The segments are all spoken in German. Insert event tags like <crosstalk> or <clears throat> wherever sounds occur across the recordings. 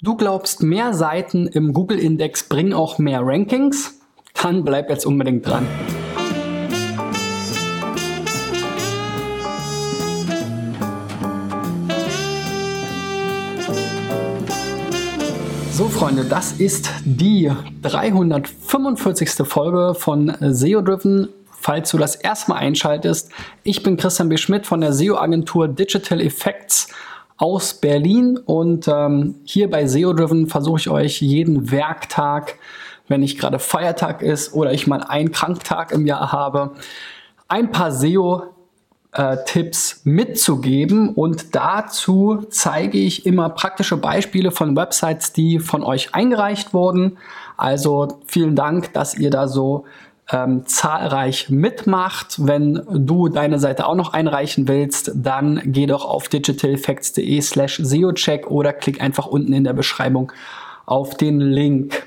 Du glaubst, mehr Seiten im Google-Index bringen auch mehr Rankings? Dann bleib jetzt unbedingt dran. So Freunde, das ist die 345. Folge von SEO Driven. Falls du das erstmal einschaltest, ich bin Christian B. Schmidt von der SEO-Agentur Digital Effects aus Berlin und ähm, hier bei SEO Driven versuche ich euch jeden Werktag, wenn nicht gerade Feiertag ist oder ich mal einen Kranktag im Jahr habe, ein paar SEO äh, Tipps mitzugeben und dazu zeige ich immer praktische Beispiele von Websites, die von euch eingereicht wurden. Also vielen Dank, dass ihr da so ähm, zahlreich mitmacht. Wenn du deine Seite auch noch einreichen willst, dann geh doch auf digitaleffects.de slash SEOcheck oder klick einfach unten in der Beschreibung auf den Link.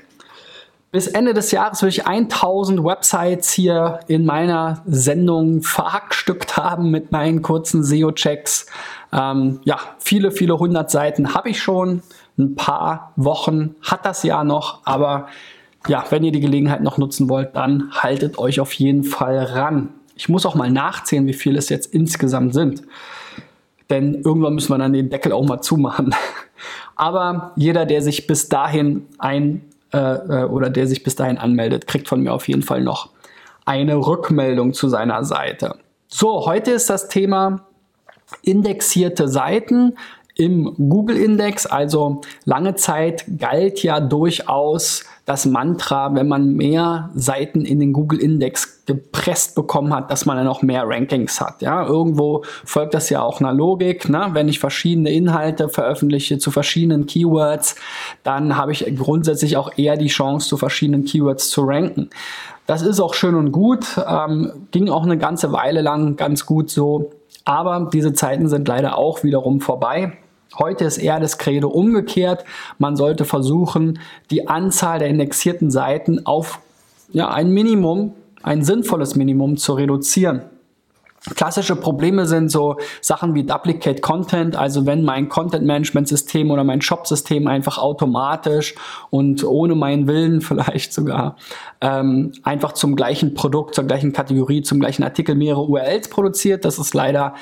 Bis Ende des Jahres will ich 1000 Websites hier in meiner Sendung verhackstückt haben mit meinen kurzen SEO-Checks. Ähm, ja, viele, viele hundert Seiten habe ich schon. Ein paar Wochen hat das Jahr noch, aber ja, wenn ihr die Gelegenheit noch nutzen wollt, dann haltet euch auf jeden Fall ran. Ich muss auch mal nachzählen, wie viele es jetzt insgesamt sind. Denn irgendwann müssen wir dann den Deckel auch mal zumachen. <laughs> Aber jeder, der sich bis dahin ein äh, äh, oder der sich bis dahin anmeldet, kriegt von mir auf jeden Fall noch eine Rückmeldung zu seiner Seite. So, heute ist das Thema indexierte Seiten im Google-Index. Also lange Zeit galt ja durchaus das Mantra, wenn man mehr Seiten in den Google-Index gepresst bekommen hat, dass man dann auch mehr Rankings hat. Ja, irgendwo folgt das ja auch einer Logik. Ne? Wenn ich verschiedene Inhalte veröffentliche zu verschiedenen Keywords, dann habe ich grundsätzlich auch eher die Chance, zu verschiedenen Keywords zu ranken. Das ist auch schön und gut, ähm, ging auch eine ganze Weile lang ganz gut so. Aber diese Zeiten sind leider auch wiederum vorbei. Heute ist eher das Credo umgekehrt. Man sollte versuchen, die Anzahl der indexierten Seiten auf ja, ein Minimum, ein sinnvolles Minimum zu reduzieren. Klassische Probleme sind so Sachen wie Duplicate Content, also wenn mein Content Management System oder mein Shop System einfach automatisch und ohne meinen Willen <laughs> vielleicht sogar ähm, einfach zum gleichen Produkt, zur gleichen Kategorie, zum gleichen Artikel mehrere URLs produziert. Das ist leider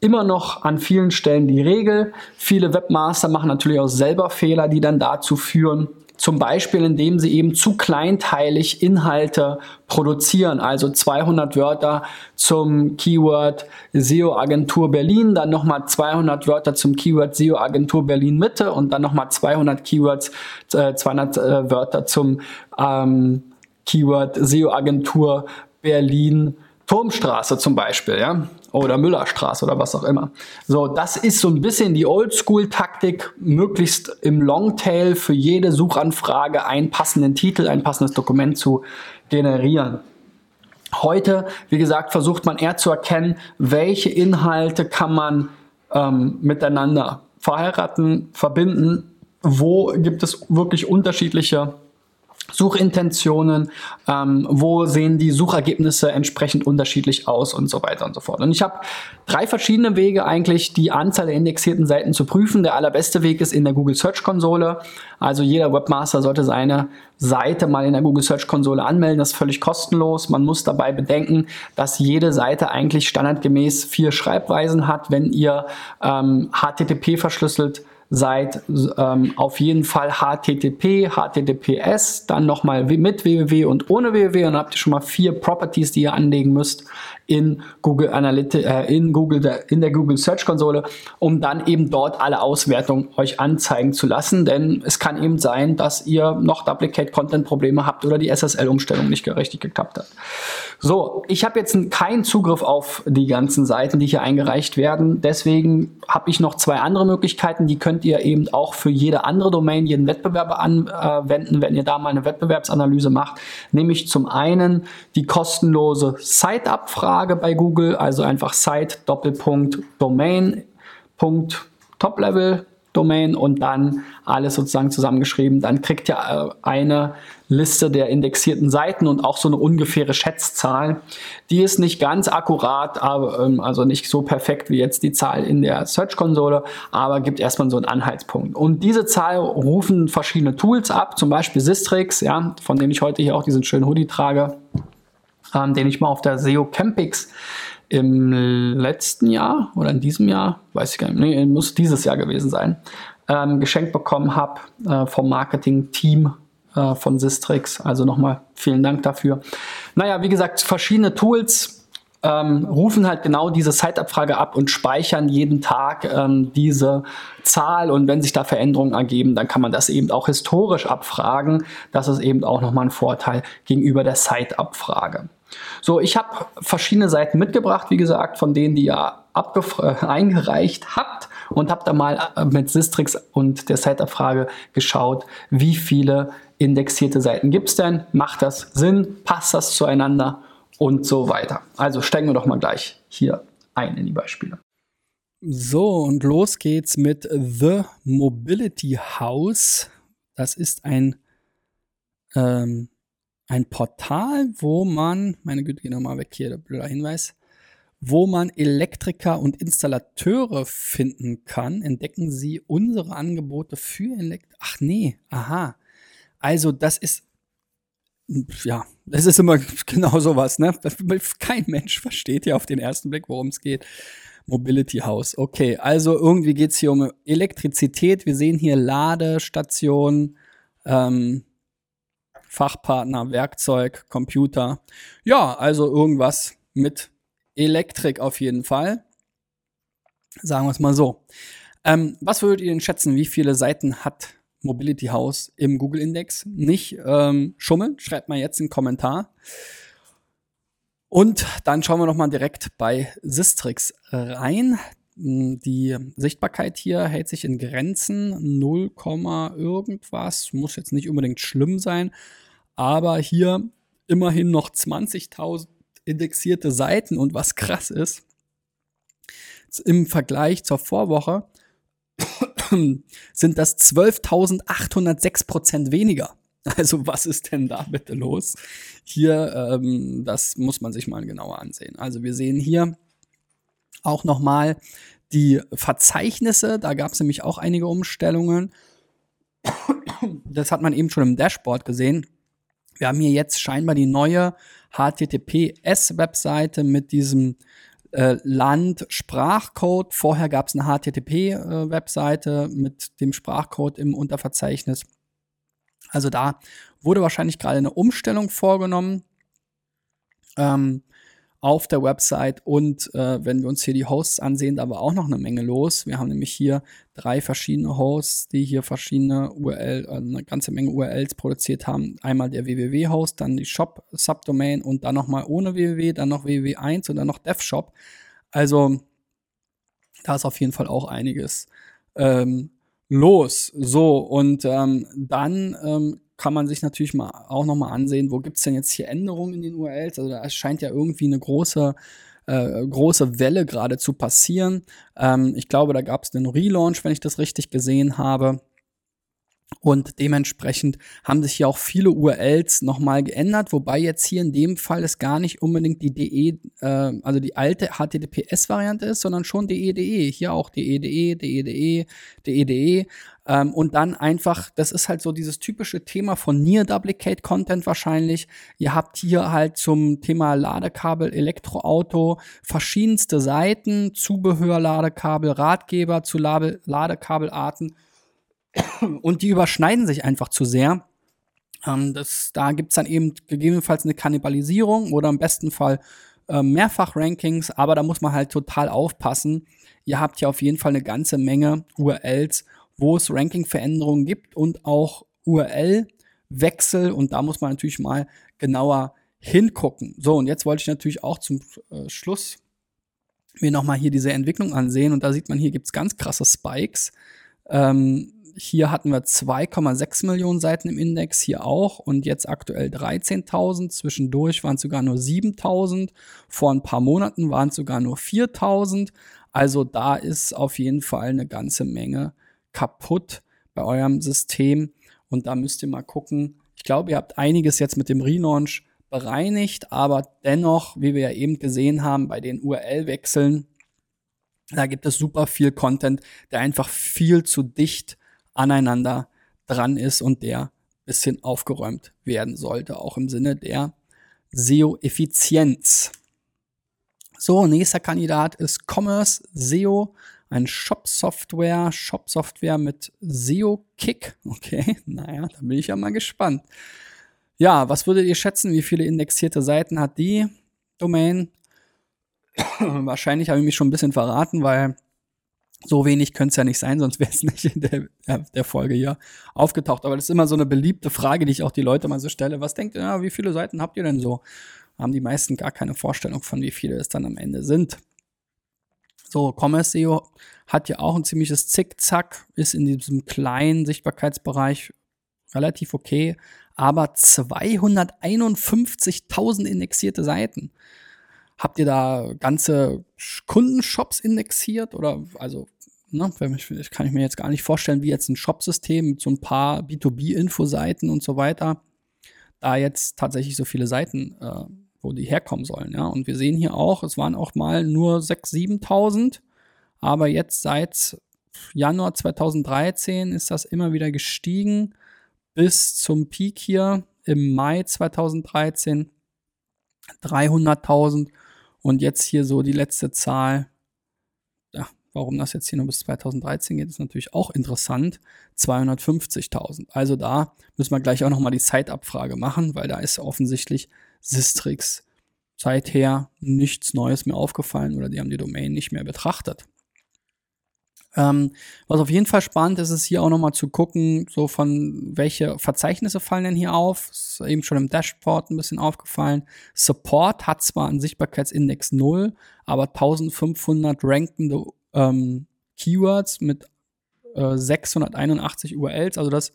immer noch an vielen Stellen die Regel. Viele Webmaster machen natürlich auch selber Fehler, die dann dazu führen, zum Beispiel, indem sie eben zu kleinteilig Inhalte produzieren, also 200 Wörter zum Keyword SEO Agentur Berlin, dann nochmal 200 Wörter zum Keyword SEO Agentur Berlin Mitte und dann nochmal 200 Keywords, äh, 200 äh, Wörter zum ähm, Keyword SEO Agentur Berlin Turmstraße zum Beispiel, ja oder Müllerstraße oder was auch immer. So, das ist so ein bisschen die Oldschool-Taktik, möglichst im Longtail für jede Suchanfrage einen passenden Titel, ein passendes Dokument zu generieren. Heute, wie gesagt, versucht man eher zu erkennen, welche Inhalte kann man ähm, miteinander verheiraten, verbinden, wo gibt es wirklich unterschiedliche Suchintentionen, ähm, wo sehen die Suchergebnisse entsprechend unterschiedlich aus und so weiter und so fort. Und ich habe drei verschiedene Wege eigentlich, die Anzahl der indexierten Seiten zu prüfen. Der allerbeste Weg ist in der Google Search Konsole. Also jeder Webmaster sollte seine Seite mal in der Google Search Konsole anmelden. Das ist völlig kostenlos. Man muss dabei bedenken, dass jede Seite eigentlich standardgemäß vier Schreibweisen hat. Wenn ihr ähm, HTTP verschlüsselt seid ähm, auf jeden Fall HTTP, HTTPS, dann nochmal mit www und ohne www und dann habt ihr schon mal vier Properties, die ihr anlegen müsst in Google Analytics, äh, in Google, der, in der Google Search Konsole, um dann eben dort alle Auswertungen euch anzeigen zu lassen, denn es kann eben sein, dass ihr noch Duplicate Content Probleme habt oder die SSL Umstellung nicht richtig geklappt hat. So, ich habe jetzt keinen Zugriff auf die ganzen Seiten, die hier eingereicht werden. Deswegen habe ich noch zwei andere Möglichkeiten. Die könnt ihr eben auch für jede andere Domain, jeden Wettbewerber anwenden, wenn ihr da mal eine Wettbewerbsanalyse macht. Nämlich zum einen die kostenlose Site-Abfrage bei Google, also einfach Site Doppelpunkt Domain Punkt Top Level Domain und dann alles sozusagen zusammengeschrieben. Dann kriegt ihr äh, eine Liste der indexierten Seiten und auch so eine ungefähre Schätzzahl. Die ist nicht ganz akkurat, aber, ähm, also nicht so perfekt wie jetzt die Zahl in der Search-Konsole, aber gibt erstmal so einen Anhaltspunkt. Und diese Zahl rufen verschiedene Tools ab, zum Beispiel Sistrix, ja, von dem ich heute hier auch diesen schönen Hoodie trage, ähm, den ich mal auf der SEO Campix im letzten Jahr oder in diesem Jahr, weiß ich gar nicht, nee, muss dieses Jahr gewesen sein, ähm, geschenkt bekommen habe äh, vom Marketing-Team äh, von Sistrix. Also nochmal vielen Dank dafür. Naja, wie gesagt, verschiedene Tools ähm, rufen halt genau diese Zeitabfrage ab und speichern jeden Tag ähm, diese Zahl und wenn sich da Veränderungen ergeben, dann kann man das eben auch historisch abfragen. Das ist eben auch nochmal ein Vorteil gegenüber der Zeitabfrage. So, ich habe verschiedene Seiten mitgebracht, wie gesagt, von denen, die ihr äh, eingereicht habt und habe da mal äh, mit Sistrix und der Zeitabfrage geschaut, wie viele indexierte Seiten gibt es denn? Macht das Sinn? Passt das zueinander? Und so weiter. Also steigen wir doch mal gleich hier ein in die Beispiele. So, und los geht's mit The Mobility House. Das ist ein ähm, ein Portal, wo man, meine Güte, geh nochmal weg hier, der blöder Hinweis, wo man Elektriker und Installateure finden kann. Entdecken Sie unsere Angebote für Elektriker. Ach nee, aha. Also das ist, ja, das ist immer <laughs> genau sowas, ne? <laughs> Kein Mensch versteht ja auf den ersten Blick, worum es geht. Mobility House. Okay, also irgendwie geht es hier um Elektrizität. Wir sehen hier Ladestationen, ähm, Fachpartner, Werkzeug, Computer. Ja, also irgendwas mit Elektrik auf jeden Fall. Sagen wir es mal so. Ähm, was würdet ihr denn schätzen? Wie viele Seiten hat Mobility House im Google Index? Nicht ähm, schummeln, schreibt mal jetzt einen Kommentar. Und dann schauen wir noch mal direkt bei Sistrix rein. Die Sichtbarkeit hier hält sich in Grenzen 0, irgendwas. Muss jetzt nicht unbedingt schlimm sein. Aber hier immerhin noch 20.000 indexierte Seiten. Und was krass ist, im Vergleich zur Vorwoche sind das 12.806 Prozent weniger. Also was ist denn da bitte los? Hier, ähm, das muss man sich mal genauer ansehen. Also wir sehen hier auch nochmal die Verzeichnisse. Da gab es nämlich auch einige Umstellungen. Das hat man eben schon im Dashboard gesehen. Wir haben hier jetzt scheinbar die neue HTTPS-Webseite mit diesem äh, Land-Sprachcode. Vorher gab es eine HTTP-Webseite mit dem Sprachcode im Unterverzeichnis. Also da wurde wahrscheinlich gerade eine Umstellung vorgenommen. Ähm, auf der Website. Und äh, wenn wir uns hier die Hosts ansehen, da war auch noch eine Menge los. Wir haben nämlich hier drei verschiedene Hosts, die hier verschiedene URL, äh, eine ganze Menge URLs produziert haben. Einmal der www-Host, dann die Shop-Subdomain und dann nochmal ohne www, dann noch www1 und dann noch DevShop. Also da ist auf jeden Fall auch einiges ähm, los. So, und ähm, dann ähm, kann man sich natürlich mal auch nochmal ansehen, wo gibt es denn jetzt hier Änderungen in den URLs? Also da scheint ja irgendwie eine große äh, große Welle gerade zu passieren. Ähm, ich glaube, da gab es einen Relaunch, wenn ich das richtig gesehen habe. Und dementsprechend haben sich hier auch viele URLs nochmal geändert, wobei jetzt hier in dem Fall es gar nicht unbedingt die DE, äh, also die alte HTTPS-Variante ist, sondern schon DE.de. E. Hier auch DE.de, DE.de, DE.de. Ähm, und dann einfach, das ist halt so dieses typische Thema von Near Duplicate Content wahrscheinlich. Ihr habt hier halt zum Thema Ladekabel, Elektroauto verschiedenste Seiten, Zubehör, Ladekabel, Ratgeber zu Ladekabelarten und die überschneiden sich einfach zu sehr. Ähm, das, da gibt's dann eben gegebenenfalls eine Kannibalisierung oder im besten Fall äh, Mehrfach-Rankings, aber da muss man halt total aufpassen. Ihr habt hier auf jeden Fall eine ganze Menge URLs, wo es Ranking-Veränderungen gibt und auch URL-Wechsel und da muss man natürlich mal genauer hingucken. So, und jetzt wollte ich natürlich auch zum äh, Schluss mir nochmal hier diese Entwicklung ansehen und da sieht man, hier gibt's ganz krasse Spikes. Ähm, hier hatten wir 2,6 Millionen Seiten im Index, hier auch und jetzt aktuell 13.000. Zwischendurch waren es sogar nur 7.000. Vor ein paar Monaten waren es sogar nur 4.000. Also da ist auf jeden Fall eine ganze Menge kaputt bei eurem System. Und da müsst ihr mal gucken. Ich glaube, ihr habt einiges jetzt mit dem Relaunch bereinigt, aber dennoch, wie wir ja eben gesehen haben, bei den URL-Wechseln, da gibt es super viel Content, der einfach viel zu dicht aneinander dran ist und der bisschen aufgeräumt werden sollte, auch im Sinne der SEO-Effizienz. So, nächster Kandidat ist Commerce SEO, ein Shop-Software, Shop-Software mit SEO-Kick. Okay, <laughs> naja, da bin ich ja mal gespannt. Ja, was würdet ihr schätzen, wie viele indexierte Seiten hat die Domain? <coughs> Wahrscheinlich habe ich mich schon ein bisschen verraten, weil so wenig könnte es ja nicht sein, sonst wäre es <laughs> nicht in der, der, Folge hier aufgetaucht. Aber das ist immer so eine beliebte Frage, die ich auch die Leute mal so stelle. Was denkt ihr, wie viele Seiten habt ihr denn so? haben die meisten gar keine Vorstellung von, wie viele es dann am Ende sind. So, Commerce SEO hat ja auch ein ziemliches Zickzack, ist in diesem kleinen Sichtbarkeitsbereich relativ okay, aber 251.000 indexierte Seiten. Habt ihr da ganze Kundenshops indexiert oder also ne, kann ich mir jetzt gar nicht vorstellen, wie jetzt ein Shopsystem mit so ein paar B2B-Infoseiten und so weiter da jetzt tatsächlich so viele Seiten äh, wo die herkommen sollen. Ja? Und wir sehen hier auch, es waren auch mal nur 6.000, 7.000, aber jetzt seit Januar 2013 ist das immer wieder gestiegen bis zum Peak hier im Mai 2013 300.000 und jetzt hier so die letzte Zahl. Warum das jetzt hier nur bis 2013 geht, ist natürlich auch interessant. 250.000. Also da müssen wir gleich auch noch mal die Zeitabfrage machen, weil da ist offensichtlich Sistrix seither nichts Neues mehr aufgefallen oder die haben die Domain nicht mehr betrachtet. Ähm, was auf jeden Fall spannend ist, ist hier auch nochmal zu gucken, so von welche Verzeichnisse fallen denn hier auf. Ist eben schon im Dashboard ein bisschen aufgefallen. Support hat zwar einen Sichtbarkeitsindex 0, aber 1500 rankende ähm, Keywords mit äh, 681 URLs. Also das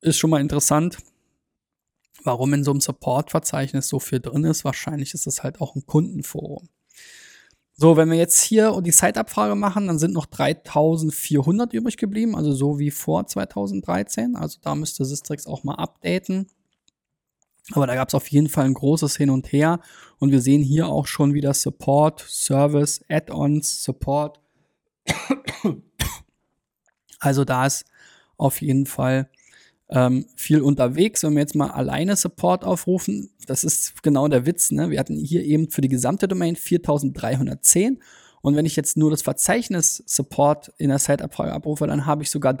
ist schon mal interessant warum in so einem Support-Verzeichnis so viel drin ist. Wahrscheinlich ist das halt auch ein Kundenforum. So, wenn wir jetzt hier die Zeitabfrage machen, dann sind noch 3400 übrig geblieben, also so wie vor 2013. Also da müsste Sistrix auch mal updaten. Aber da gab es auf jeden Fall ein großes Hin und Her. Und wir sehen hier auch schon wieder Support, Service, Add-ons, Support. Also da ist auf jeden Fall ähm, viel unterwegs. Wenn wir jetzt mal alleine Support aufrufen, das ist genau der Witz. Ne? Wir hatten hier eben für die gesamte Domain 4310. Und wenn ich jetzt nur das Verzeichnis Support in der Site-Abfrage abrufe, dann habe ich sogar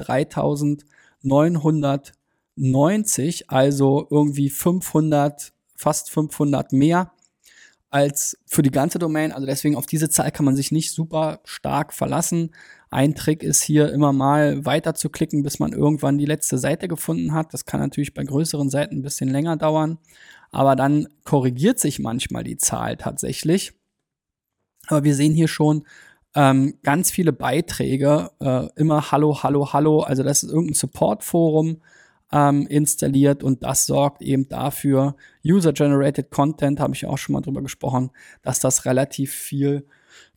3990, also irgendwie 500, fast 500 mehr als für die ganze Domain. Also deswegen auf diese Zahl kann man sich nicht super stark verlassen. Ein Trick ist hier immer mal weiter zu klicken, bis man irgendwann die letzte Seite gefunden hat. Das kann natürlich bei größeren Seiten ein bisschen länger dauern, aber dann korrigiert sich manchmal die Zahl tatsächlich. Aber wir sehen hier schon ähm, ganz viele Beiträge, äh, immer Hallo, Hallo, Hallo. Also das ist irgendein Support-Forum ähm, installiert und das sorgt eben dafür, User-Generated Content, habe ich auch schon mal drüber gesprochen, dass das relativ viel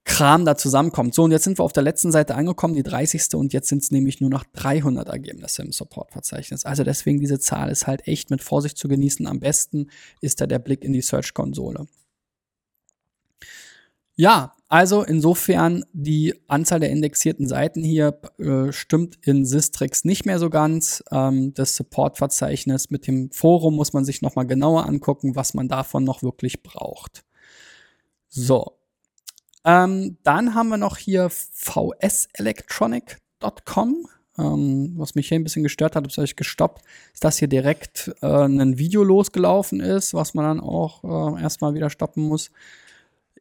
Kram da zusammenkommt. So, und jetzt sind wir auf der letzten Seite angekommen, die 30. Und jetzt sind es nämlich nur noch 300 Ergebnisse im Support-Verzeichnis. Also deswegen diese Zahl ist halt echt mit Vorsicht zu genießen. Am besten ist da der Blick in die Search-Konsole. Ja, also insofern die Anzahl der indexierten Seiten hier äh, stimmt in Sistrix nicht mehr so ganz. Ähm, das Support-Verzeichnis mit dem Forum muss man sich nochmal genauer angucken, was man davon noch wirklich braucht. So, ähm, dann haben wir noch hier vselectronic.com. Ähm, was mich hier ein bisschen gestört hat, das habe ich gestoppt, ist, dass hier direkt äh, ein Video losgelaufen ist, was man dann auch äh, erstmal wieder stoppen muss.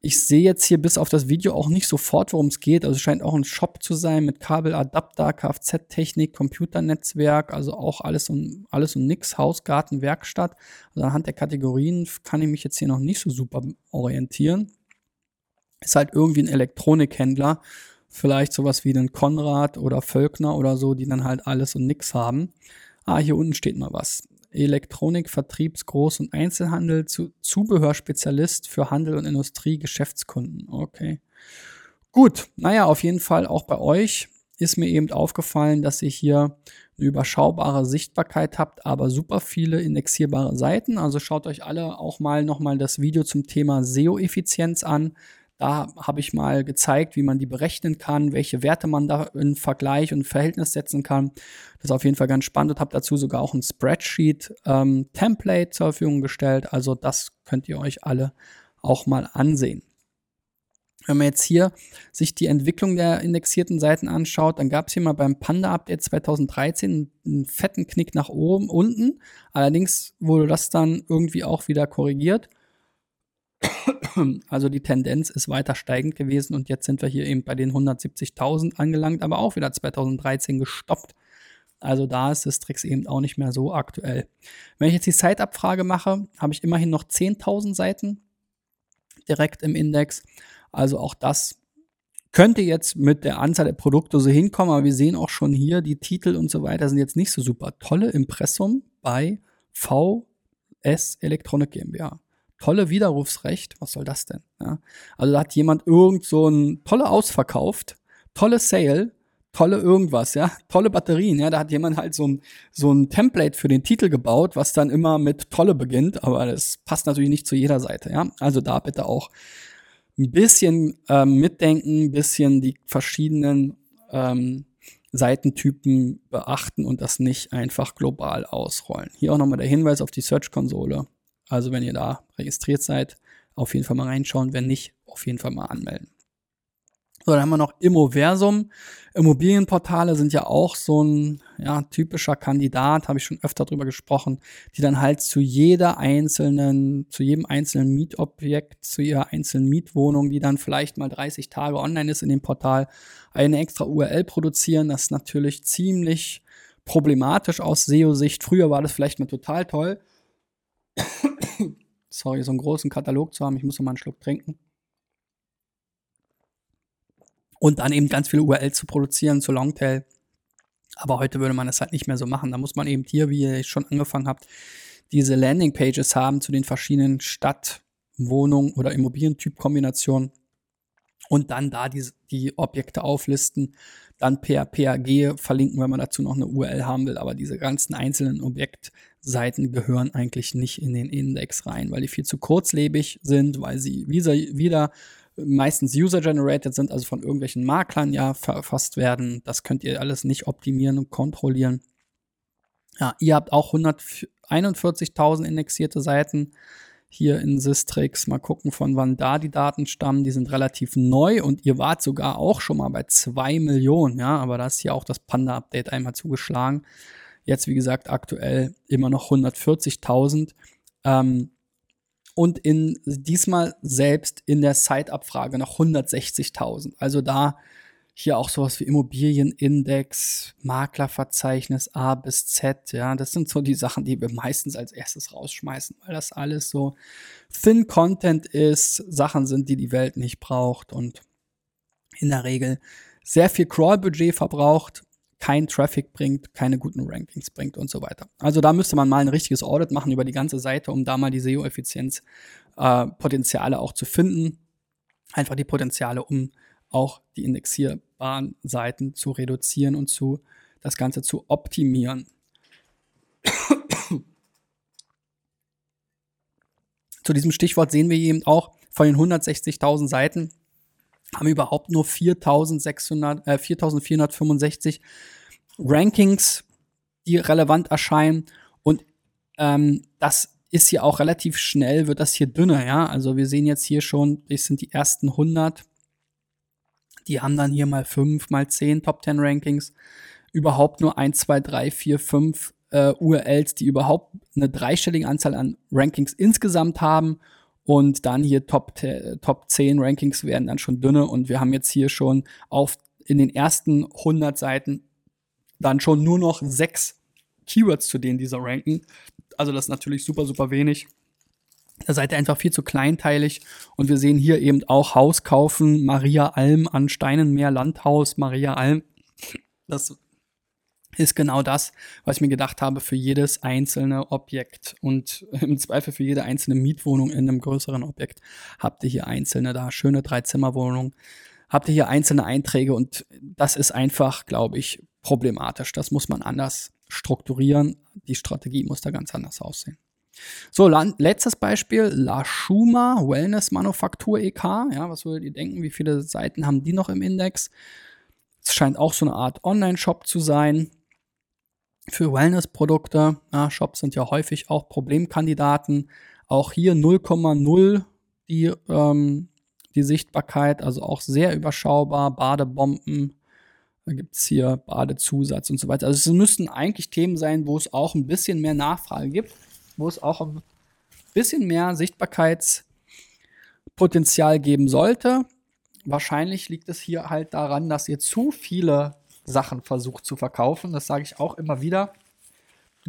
Ich sehe jetzt hier bis auf das Video auch nicht sofort, worum es geht. Also es scheint auch ein Shop zu sein mit Kabeladapter, Kfz-Technik, Computernetzwerk, also auch alles und alles und nix, Haus, Garten, Werkstatt. Also anhand der Kategorien kann ich mich jetzt hier noch nicht so super orientieren ist halt irgendwie ein Elektronikhändler, vielleicht sowas wie ein Konrad oder Völkner oder so, die dann halt alles und nix haben. Ah, hier unten steht mal was. Elektronik, Vertriebs-, Groß- und Einzelhandel, zu, Zubehörspezialist für Handel und Industrie, Geschäftskunden. Okay. Gut, naja, auf jeden Fall auch bei euch ist mir eben aufgefallen, dass ihr hier eine überschaubare Sichtbarkeit habt, aber super viele indexierbare Seiten. Also schaut euch alle auch mal nochmal das Video zum Thema SEO-Effizienz an. Da habe ich mal gezeigt, wie man die berechnen kann, welche Werte man da in Vergleich und Verhältnis setzen kann. Das ist auf jeden Fall ganz spannend und habe dazu sogar auch ein Spreadsheet-Template ähm, zur Verfügung gestellt. Also das könnt ihr euch alle auch mal ansehen. Wenn man jetzt hier sich die Entwicklung der indexierten Seiten anschaut, dann gab es hier mal beim Panda-Update 2013 einen fetten Knick nach oben, unten. Allerdings wurde das dann irgendwie auch wieder korrigiert. <clears throat> Also die Tendenz ist weiter steigend gewesen und jetzt sind wir hier eben bei den 170.000 angelangt, aber auch wieder 2013 gestoppt. Also da ist das Tricks eben auch nicht mehr so aktuell. Wenn ich jetzt die Site-Abfrage mache, habe ich immerhin noch 10.000 Seiten direkt im Index. Also auch das könnte jetzt mit der Anzahl der Produkte so hinkommen, aber wir sehen auch schon hier, die Titel und so weiter sind jetzt nicht so super. Tolle Impressum bei VS Electronic GmbH tolle Widerrufsrecht, was soll das denn? Ja? Also da hat jemand irgend so ein tolle ausverkauft, tolle Sale, tolle irgendwas, ja, <laughs> tolle Batterien, ja, da hat jemand halt so ein, so ein Template für den Titel gebaut, was dann immer mit tolle beginnt, aber das passt natürlich nicht zu jeder Seite, ja. Also da bitte auch ein bisschen ähm, mitdenken, ein bisschen die verschiedenen ähm, Seitentypen beachten und das nicht einfach global ausrollen. Hier auch nochmal der Hinweis auf die Search-Konsole. Also wenn ihr da registriert seid, auf jeden Fall mal reinschauen. Wenn nicht, auf jeden Fall mal anmelden. So, dann haben wir noch Immoversum. Immobilienportale sind ja auch so ein ja, typischer Kandidat, habe ich schon öfter drüber gesprochen, die dann halt zu jeder einzelnen, zu jedem einzelnen Mietobjekt, zu ihrer einzelnen Mietwohnung, die dann vielleicht mal 30 Tage online ist in dem Portal, eine extra URL produzieren. Das ist natürlich ziemlich problematisch aus SEO-Sicht. Früher war das vielleicht mal total toll. Sorry, so einen großen Katalog zu haben. Ich muss noch mal einen Schluck trinken. Und dann eben ganz viele URLs zu produzieren zu Longtail. Aber heute würde man das halt nicht mehr so machen. Da muss man eben hier, wie ihr schon angefangen habt, diese Landingpages haben zu den verschiedenen Stadt-, Wohnung- oder Immobilientyp-Kombinationen und dann da die, die Objekte auflisten, dann per PAG verlinken, wenn man dazu noch eine URL haben will. Aber diese ganzen einzelnen Objektseiten gehören eigentlich nicht in den Index rein, weil die viel zu kurzlebig sind, weil sie wieder, wieder meistens user-generated sind, also von irgendwelchen Maklern ja verfasst werden. Das könnt ihr alles nicht optimieren und kontrollieren. Ja, ihr habt auch 141.000 indexierte Seiten hier in Sistrix. Mal gucken, von wann da die Daten stammen. Die sind relativ neu und ihr wart sogar auch schon mal bei zwei Millionen, ja, aber da ist hier auch das Panda-Update einmal zugeschlagen. Jetzt, wie gesagt, aktuell immer noch 140.000. Ähm, und in diesmal selbst in der Site-Abfrage noch 160.000. Also da hier auch sowas wie Immobilienindex, Maklerverzeichnis A bis Z, ja, das sind so die Sachen, die wir meistens als erstes rausschmeißen, weil das alles so Thin Content ist, Sachen sind, die die Welt nicht braucht und in der Regel sehr viel Crawl-Budget verbraucht, kein Traffic bringt, keine guten Rankings bringt und so weiter. Also da müsste man mal ein richtiges Audit machen über die ganze Seite, um da mal die SEO-Effizienz-Potenziale äh, auch zu finden. Einfach die Potenziale, um auch die indexierbaren Seiten zu reduzieren und zu das Ganze zu optimieren. zu diesem Stichwort sehen wir eben auch von den 160.000 Seiten haben überhaupt nur 4.600, äh, 4.465 Rankings, die relevant erscheinen. Und ähm, das ist hier auch relativ schnell, wird das hier dünner, ja. Also wir sehen jetzt hier schon, das sind die ersten 100 die haben dann hier mal fünf, mal zehn Top 10 Rankings. Überhaupt nur eins, zwei, drei, vier, fünf äh, URLs, die überhaupt eine dreistellige Anzahl an Rankings insgesamt haben. Und dann hier Top, Top 10 Rankings werden dann schon dünne. Und wir haben jetzt hier schon auf in den ersten 100 Seiten dann schon nur noch sechs Keywords, zu denen dieser ranken. Also das ist natürlich super, super wenig. Da seid ihr einfach viel zu kleinteilig. Und wir sehen hier eben auch Haus kaufen, Maria Alm an Steinenmeer, Landhaus, Maria Alm. Das ist genau das, was ich mir gedacht habe für jedes einzelne Objekt. Und <laughs> im Zweifel für jede einzelne Mietwohnung in einem größeren Objekt habt ihr hier einzelne da. Schöne Dreizimmerwohnung. habt ihr hier einzelne Einträge und das ist einfach, glaube ich, problematisch. Das muss man anders strukturieren. Die Strategie muss da ganz anders aussehen. So, letztes Beispiel, La Schuma Wellness Manufaktur EK. Ja, was würdet ihr denken? Wie viele Seiten haben die noch im Index? Es scheint auch so eine Art Online-Shop zu sein für Wellness-Produkte. Ja, Shops sind ja häufig auch Problemkandidaten. Auch hier 0,0 die, ähm, die Sichtbarkeit, also auch sehr überschaubar. Badebomben, da gibt es hier Badezusatz und so weiter. Also es müssten eigentlich Themen sein, wo es auch ein bisschen mehr Nachfrage gibt, wo es auch ein bisschen mehr Sichtbarkeitspotenzial geben sollte. Wahrscheinlich liegt es hier halt daran, dass ihr zu viele Sachen versucht zu verkaufen. Das sage ich auch immer wieder.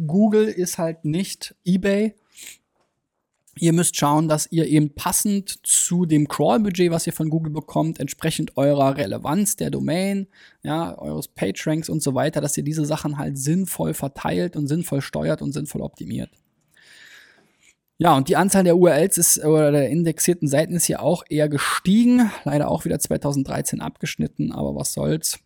Google ist halt nicht eBay. Ihr müsst schauen, dass ihr eben passend zu dem Crawl-Budget, was ihr von Google bekommt, entsprechend eurer Relevanz der Domain, ja, eures PageRanks und so weiter, dass ihr diese Sachen halt sinnvoll verteilt und sinnvoll steuert und sinnvoll optimiert. Ja, und die Anzahl der URLs ist, oder der indexierten Seiten ist hier auch eher gestiegen. Leider auch wieder 2013 abgeschnitten, aber was soll's.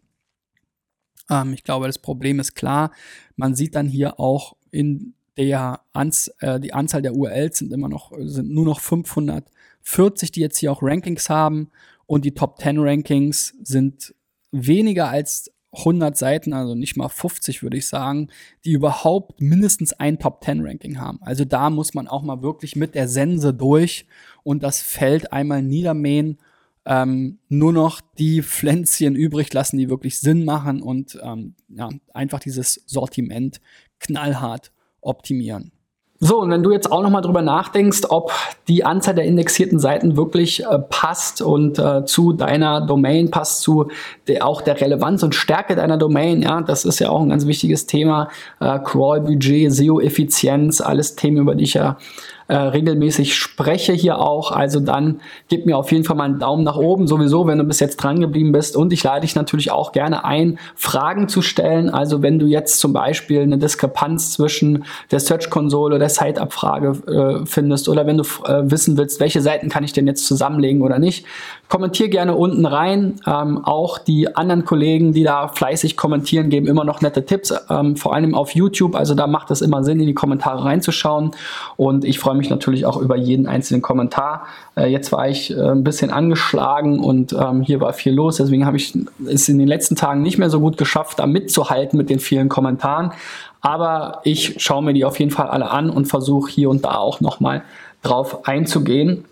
Ähm, ich glaube, das Problem ist klar. Man sieht dann hier auch in der Anz äh, die Anzahl der URLs sind immer noch, sind nur noch 540, die jetzt hier auch Rankings haben. Und die Top 10 Rankings sind weniger als 100 Seiten, also nicht mal 50 würde ich sagen, die überhaupt mindestens ein Top 10 Ranking haben. Also da muss man auch mal wirklich mit der Sense durch und das Feld einmal niedermähen ähm, nur noch die Pflänzchen übrig lassen, die wirklich Sinn machen und ähm, ja, einfach dieses Sortiment knallhart optimieren. So, und wenn du jetzt auch nochmal drüber nachdenkst, ob die Anzahl der indexierten Seiten wirklich äh, passt und äh, zu deiner Domain passt, zu der, auch der Relevanz und Stärke deiner Domain, ja, das ist ja auch ein ganz wichtiges Thema. Äh, Crawl-Budget, SEO-Effizienz, alles Themen, über die ich ja äh, regelmäßig spreche hier auch. Also dann gib mir auf jeden Fall mal einen Daumen nach oben, sowieso, wenn du bis jetzt dran geblieben bist. Und ich lade dich natürlich auch gerne ein, Fragen zu stellen. Also wenn du jetzt zum Beispiel eine Diskrepanz zwischen der Search-Konsole oder der Site-Abfrage äh, findest oder wenn du äh, wissen willst, welche Seiten kann ich denn jetzt zusammenlegen oder nicht, kommentier gerne unten rein. Ähm, auch die anderen Kollegen, die da fleißig kommentieren, geben immer noch nette Tipps, ähm, vor allem auf YouTube. Also da macht es immer Sinn, in die Kommentare reinzuschauen. Und ich freue natürlich auch über jeden einzelnen Kommentar. Äh, jetzt war ich äh, ein bisschen angeschlagen und ähm, hier war viel los. Deswegen habe ich es in den letzten Tagen nicht mehr so gut geschafft, da mitzuhalten mit den vielen Kommentaren. Aber ich schaue mir die auf jeden Fall alle an und versuche hier und da auch nochmal drauf einzugehen.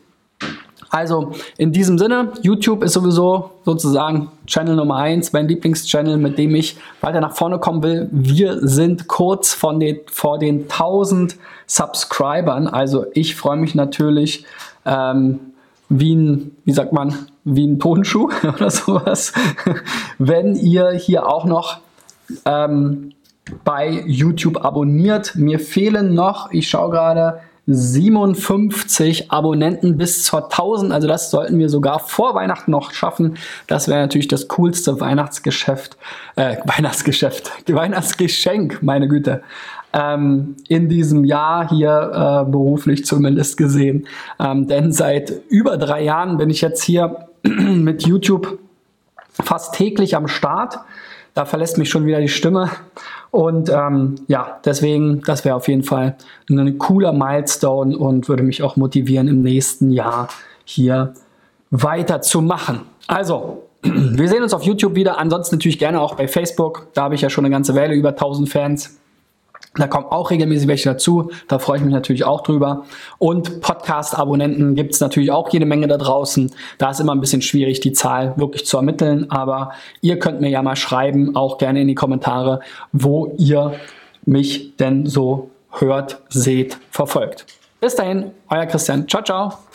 Also in diesem Sinne, YouTube ist sowieso sozusagen Channel Nummer eins, mein Lieblingschannel, mit dem ich weiter nach vorne kommen will. Wir sind kurz von den, vor den 1000 Subscribern. Also ich freue mich natürlich ähm, wie ein, wie sagt man, wie ein Tonschuh <laughs> oder sowas, wenn ihr hier auch noch ähm, bei YouTube abonniert. Mir fehlen noch, ich schaue gerade, 57 Abonnenten bis zur 1000. Also das sollten wir sogar vor Weihnachten noch schaffen. Das wäre natürlich das coolste Weihnachtsgeschäft, äh, Weihnachtsgeschäft, <laughs> Weihnachtsgeschenk, meine Güte. Ähm, in diesem Jahr hier äh, beruflich zumindest gesehen. Ähm, denn seit über drei Jahren bin ich jetzt hier <clears throat> mit YouTube fast täglich am Start. Da verlässt mich schon wieder die Stimme. Und ähm, ja, deswegen, das wäre auf jeden Fall ein cooler Milestone und würde mich auch motivieren, im nächsten Jahr hier weiterzumachen. Also, <clears throat> wir sehen uns auf YouTube wieder. Ansonsten natürlich gerne auch bei Facebook. Da habe ich ja schon eine ganze Weile über 1000 Fans. Da kommen auch regelmäßig welche dazu. Da freue ich mich natürlich auch drüber. Und Podcast-Abonnenten gibt es natürlich auch jede Menge da draußen. Da ist immer ein bisschen schwierig, die Zahl wirklich zu ermitteln. Aber ihr könnt mir ja mal schreiben, auch gerne in die Kommentare, wo ihr mich denn so hört, seht, verfolgt. Bis dahin, euer Christian. Ciao, ciao.